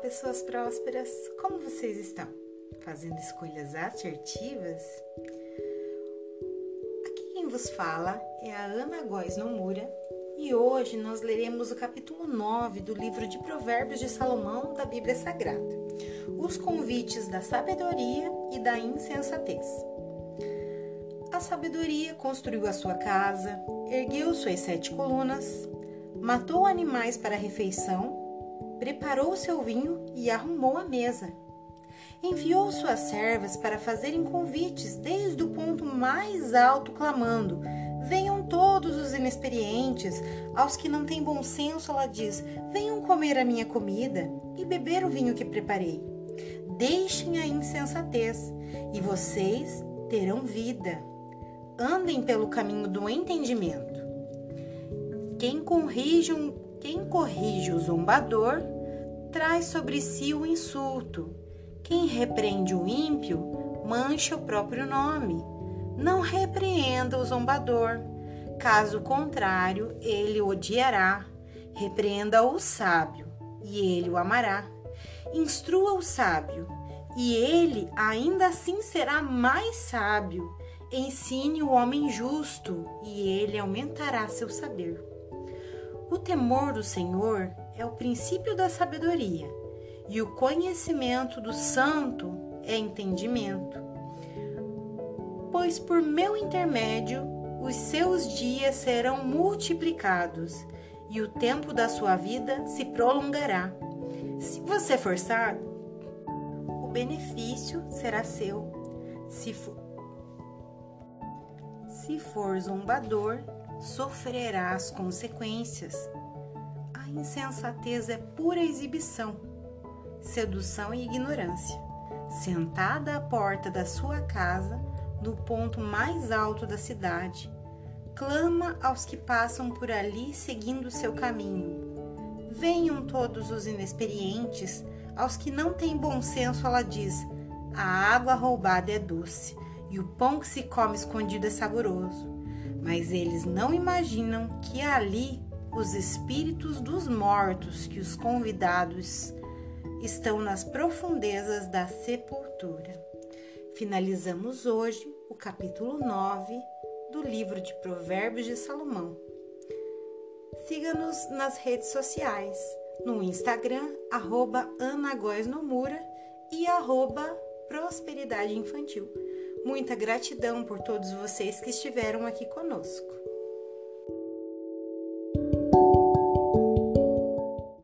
pessoas prósperas, como vocês estão? Fazendo escolhas assertivas? Aqui quem vos fala é a Ana Góes Nomura e hoje nós leremos o capítulo 9 do livro de Provérbios de Salomão da Bíblia Sagrada, os convites da sabedoria e da insensatez. A sabedoria construiu a sua casa, ergueu suas sete colunas, matou animais para refeição preparou seu vinho e arrumou a mesa. Enviou suas servas para fazerem convites desde o ponto mais alto, clamando: Venham todos os inexperientes, aos que não têm bom senso, ela diz: Venham comer a minha comida e beber o vinho que preparei. Deixem a insensatez, e vocês terão vida. Andem pelo caminho do entendimento. Quem corrige um quem corrige o zombador traz sobre si o insulto. Quem repreende o ímpio mancha o próprio nome. Não repreenda o zombador, caso contrário, ele o odiará. Repreenda o sábio, e ele o amará. Instrua o sábio, e ele ainda assim será mais sábio. Ensine o homem justo, e ele aumentará seu saber. O temor do Senhor é o princípio da sabedoria, e o conhecimento do santo é entendimento. Pois por meu intermédio os seus dias serão multiplicados e o tempo da sua vida se prolongará. Se você for sábio, o benefício será seu. Se for, se for zombador, sofrerá as consequências. A insensatez é pura exibição, sedução e ignorância. Sentada à porta da sua casa, no ponto mais alto da cidade, clama aos que passam por ali seguindo seu caminho. Venham todos os inexperientes, aos que não têm bom senso, ela diz: a água roubada é doce e o pão que se come escondido é saboroso mas eles não imaginam que ali os espíritos dos mortos que os convidados estão nas profundezas da sepultura. Finalizamos hoje o capítulo 9 do livro de Provérbios de Salomão. Siga-nos nas redes sociais, no Instagram, arroba e arroba Prosperidade Infantil. Muita gratidão por todos vocês que estiveram aqui conosco.